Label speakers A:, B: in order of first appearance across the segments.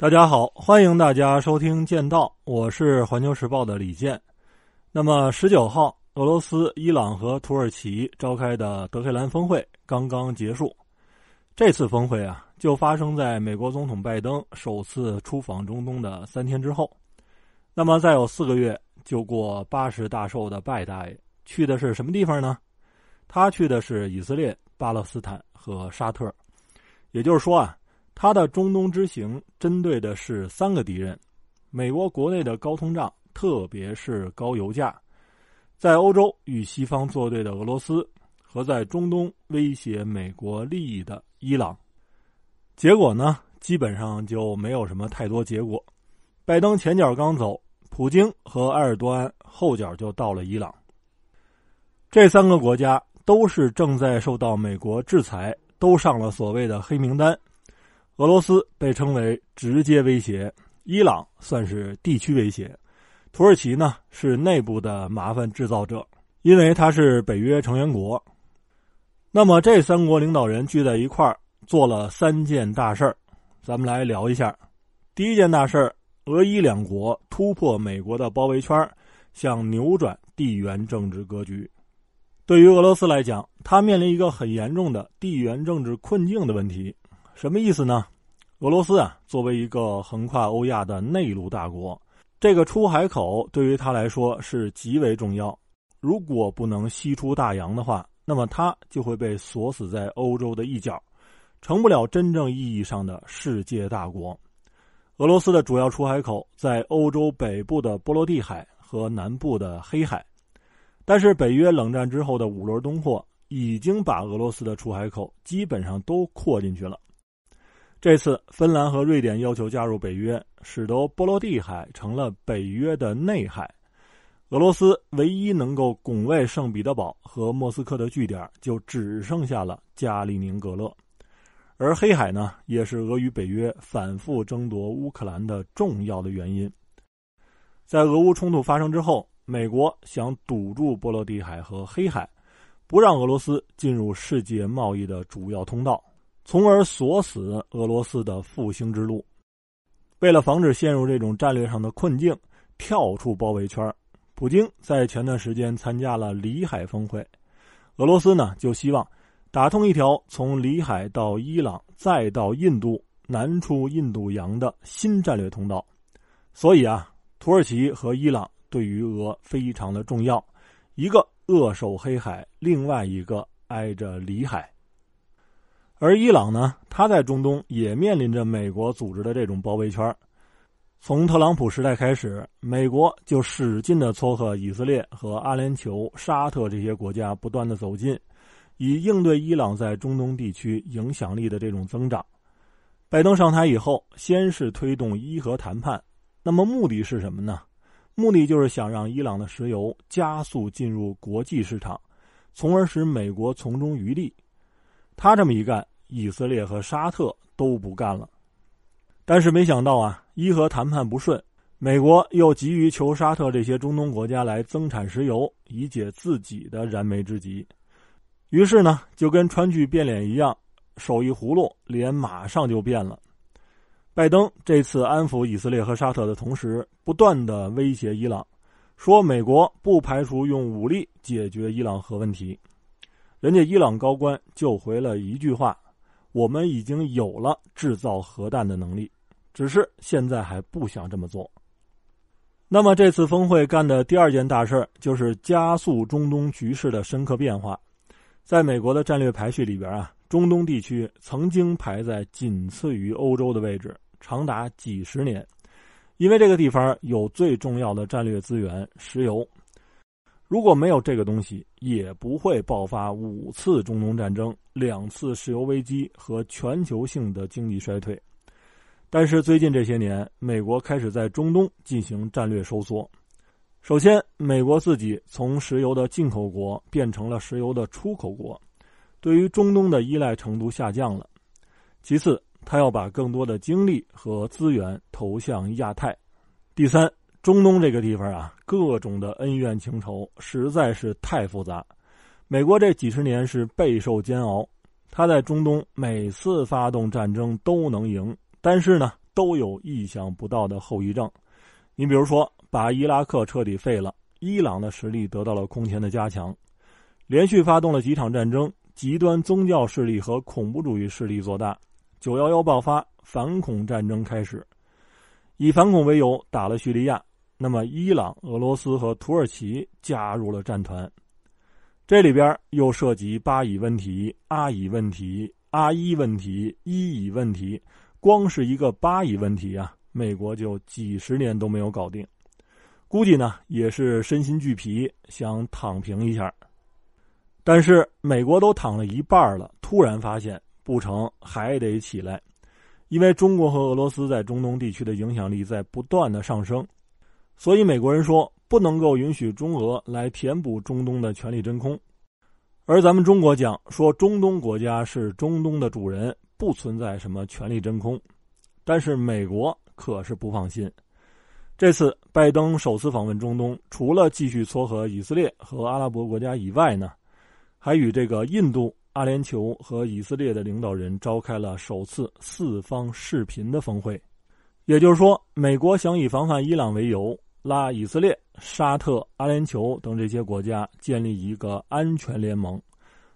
A: 大家好，欢迎大家收听《剑道》，我是环球时报的李健。那么，十九号，俄罗斯、伊朗和土耳其召开的德黑兰峰会刚刚结束。这次峰会啊，就发生在美国总统拜登首次出访中东的三天之后。那么，再有四个月就过八十大寿的拜大爷去的是什么地方呢？他去的是以色列、巴勒斯坦和沙特。也就是说啊。他的中东之行针对的是三个敌人：美国国内的高通胀，特别是高油价；在欧洲与西方作对的俄罗斯；和在中东威胁美国利益的伊朗。结果呢，基本上就没有什么太多结果。拜登前脚刚走，普京和埃尔多安后脚就到了伊朗。这三个国家都是正在受到美国制裁，都上了所谓的黑名单。俄罗斯被称为直接威胁，伊朗算是地区威胁，土耳其呢是内部的麻烦制造者，因为它是北约成员国。那么这三国领导人聚在一块儿做了三件大事儿，咱们来聊一下。第一件大事儿，俄伊两国突破美国的包围圈，想扭转地缘政治格局。对于俄罗斯来讲，它面临一个很严重的地缘政治困境的问题。什么意思呢？俄罗斯啊，作为一个横跨欧亚的内陆大国，这个出海口对于他来说是极为重要。如果不能西出大洋的话，那么它就会被锁死在欧洲的一角，成不了真正意义上的世界大国。俄罗斯的主要出海口在欧洲北部的波罗的海和南部的黑海，但是北约冷战之后的五轮东扩已经把俄罗斯的出海口基本上都扩进去了。这次，芬兰和瑞典要求加入北约，使得波罗的海成了北约的内海。俄罗斯唯一能够拱卫圣彼得堡和莫斯科的据点，就只剩下了加里宁格勒。而黑海呢，也是俄与北约反复争夺乌克兰的重要的原因。在俄乌冲突发生之后，美国想堵住波罗的海和黑海，不让俄罗斯进入世界贸易的主要通道。从而锁死俄罗斯的复兴之路。为了防止陷入这种战略上的困境，跳出包围圈，普京在前段时间参加了里海峰会。俄罗斯呢，就希望打通一条从里海到伊朗再到印度南出印度洋的新战略通道。所以啊，土耳其和伊朗对于俄非常的重要，一个扼守黑海，另外一个挨着里海。而伊朗呢，它在中东也面临着美国组织的这种包围圈。从特朗普时代开始，美国就使劲的撮合以色列和阿联酋、沙特这些国家不断的走近，以应对伊朗在中东地区影响力的这种增长。拜登上台以后，先是推动伊核谈判，那么目的是什么呢？目的就是想让伊朗的石油加速进入国际市场，从而使美国从中渔利。他这么一干。以色列和沙特都不干了，但是没想到啊，伊核谈判不顺，美国又急于求沙特这些中东国家来增产石油，以解自己的燃眉之急。于是呢，就跟川剧变脸一样，手一葫芦，脸马上就变了。拜登这次安抚以色列和沙特的同时，不断的威胁伊朗，说美国不排除用武力解决伊朗核问题。人家伊朗高官就回了一句话。我们已经有了制造核弹的能力，只是现在还不想这么做。那么这次峰会干的第二件大事就是加速中东局势的深刻变化。在美国的战略排序里边啊，中东地区曾经排在仅次于欧洲的位置，长达几十年，因为这个地方有最重要的战略资源——石油。如果没有这个东西，也不会爆发五次中东战争、两次石油危机和全球性的经济衰退。但是最近这些年，美国开始在中东进行战略收缩。首先，美国自己从石油的进口国变成了石油的出口国，对于中东的依赖程度下降了。其次，他要把更多的精力和资源投向亚太。第三。中东这个地方啊，各种的恩怨情仇实在是太复杂。美国这几十年是备受煎熬，他在中东每次发动战争都能赢，但是呢，都有意想不到的后遗症。你比如说，把伊拉克彻底废了，伊朗的实力得到了空前的加强，连续发动了几场战争，极端宗教势力和恐怖主义势力做大，九幺幺爆发，反恐战争开始，以反恐为由打了叙利亚。那么，伊朗、俄罗斯和土耳其加入了战团，这里边又涉及巴以问题、阿以问题、阿伊问题、伊以问题。光是一个巴以问题啊，美国就几十年都没有搞定，估计呢也是身心俱疲，想躺平一下。但是美国都躺了一半了，突然发现不成，还得起来，因为中国和俄罗斯在中东地区的影响力在不断的上升。所以美国人说不能够允许中俄来填补中东的权力真空，而咱们中国讲说中东国家是中东的主人，不存在什么权力真空。但是美国可是不放心。这次拜登首次访问中东，除了继续撮合以色列和阿拉伯国家以外呢，还与这个印度、阿联酋和以色列的领导人召开了首次四方视频的峰会。也就是说，美国想以防范伊朗为由。拉以色列、沙特、阿联酋等这些国家建立一个安全联盟，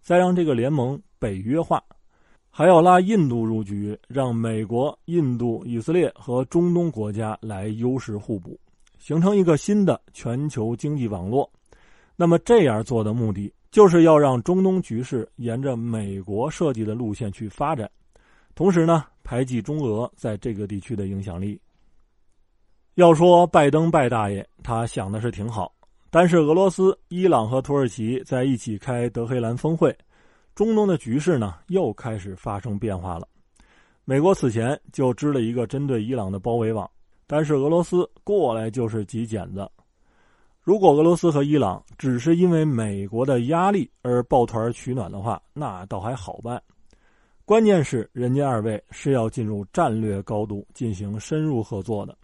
A: 再让这个联盟北约化，还要拉印度入局，让美国、印度、以色列和中东国家来优势互补，形成一个新的全球经济网络。那么这样做的目的，就是要让中东局势沿着美国设计的路线去发展，同时呢，排挤中俄在这个地区的影响力。要说拜登拜大爷，他想的是挺好，但是俄罗斯、伊朗和土耳其在一起开德黑兰峰会，中东的局势呢又开始发生变化了。美国此前就织了一个针对伊朗的包围网，但是俄罗斯过来就是几剪子。如果俄罗斯和伊朗只是因为美国的压力而抱团取暖的话，那倒还好办。关键是人家二位是要进入战略高度进行深入合作的。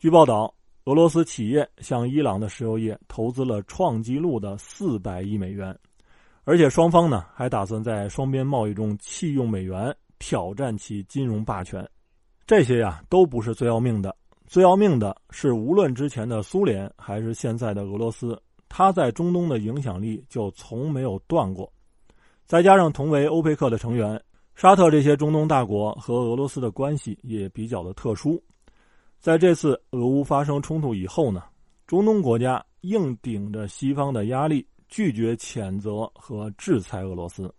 A: 据报道，俄罗斯企业向伊朗的石油业投资了创纪录的四百亿美元，而且双方呢还打算在双边贸易中弃用美元，挑战其金融霸权。这些呀都不是最要命的，最要命的是，无论之前的苏联还是现在的俄罗斯，它在中东的影响力就从没有断过。再加上同为欧佩克的成员，沙特这些中东大国和俄罗斯的关系也比较的特殊。在这次俄乌发生冲突以后呢，中东国家硬顶着西方的压力，拒绝谴责和制裁俄罗斯。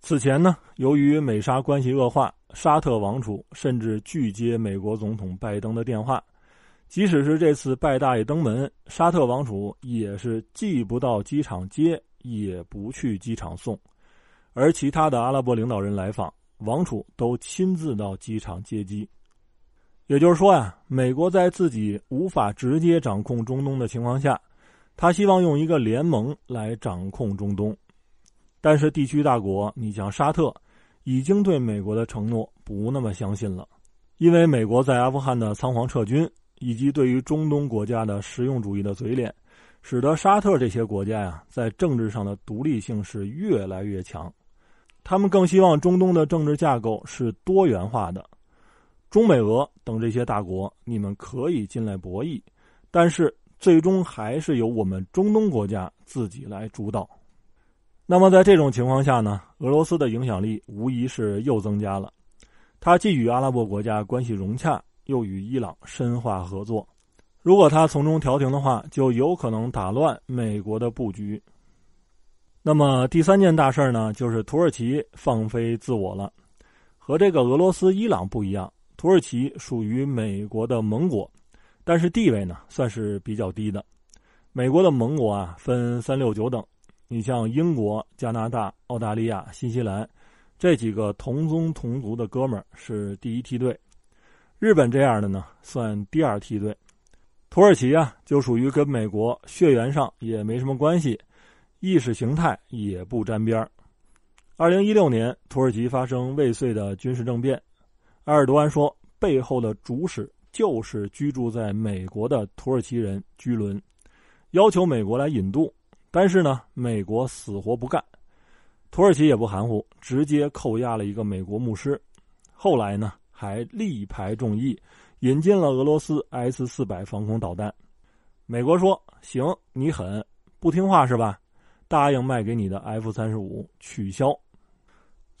A: 此前呢，由于美沙关系恶化，沙特王储甚至拒接美国总统拜登的电话。即使是这次拜大爷登门，沙特王储也是既不到机场接，也不去机场送。而其他的阿拉伯领导人来访，王储都亲自到机场接机。也就是说呀，美国在自己无法直接掌控中东的情况下，他希望用一个联盟来掌控中东。但是地区大国，你像沙特，已经对美国的承诺不那么相信了，因为美国在阿富汗的仓皇撤军，以及对于中东国家的实用主义的嘴脸，使得沙特这些国家呀，在政治上的独立性是越来越强。他们更希望中东的政治架构是多元化的。中美俄等这些大国，你们可以进来博弈，但是最终还是由我们中东国家自己来主导。那么在这种情况下呢，俄罗斯的影响力无疑是又增加了。它既与阿拉伯国家关系融洽，又与伊朗深化合作。如果他从中调停的话，就有可能打乱美国的布局。那么第三件大事呢，就是土耳其放飞自我了，和这个俄罗斯、伊朗不一样。土耳其属于美国的盟国，但是地位呢算是比较低的。美国的盟国啊分三六九等，你像英国、加拿大、澳大利亚、新西兰这几个同宗同族的哥们儿是第一梯队，日本这样的呢算第二梯队。土耳其啊就属于跟美国血缘上也没什么关系，意识形态也不沾边儿。二零一六年，土耳其发生未遂的军事政变。埃尔多安说：“背后的主使就是居住在美国的土耳其人居伦，要求美国来引渡。但是呢，美国死活不干。土耳其也不含糊，直接扣押了一个美国牧师。后来呢，还力排众议，引进了俄罗斯 S 四百防空导弹。美国说：“行，你狠，不听话是吧？答应卖给你的 F 三十五取消。”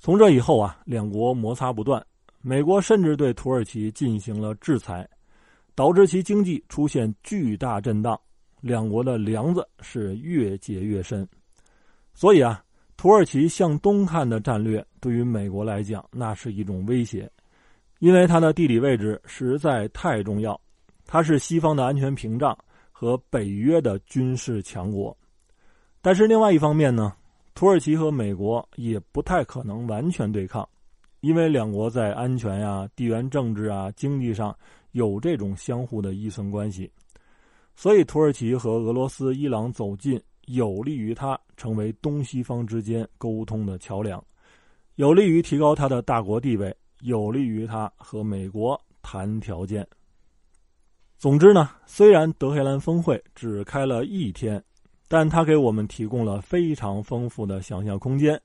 A: 从这以后啊，两国摩擦不断。美国甚至对土耳其进行了制裁，导致其经济出现巨大震荡。两国的梁子是越结越深。所以啊，土耳其向东看的战略对于美国来讲，那是一种威胁，因为它的地理位置实在太重要，它是西方的安全屏障和北约的军事强国。但是另外一方面呢？土耳其和美国也不太可能完全对抗，因为两国在安全呀、地缘政治啊、经济上有这种相互的依存关系，所以土耳其和俄罗斯、伊朗走近，有利于它成为东西方之间沟通的桥梁，有利于提高它的大国地位，有利于它和美国谈条件。总之呢，虽然德黑兰峰会只开了一天。但它给我们提供了非常丰富的想象空间，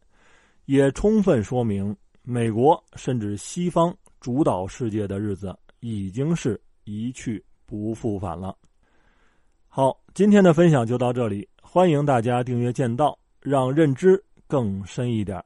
A: 也充分说明美国甚至西方主导世界的日子已经是一去不复返了。好，今天的分享就到这里，欢迎大家订阅剑道，让认知更深一点。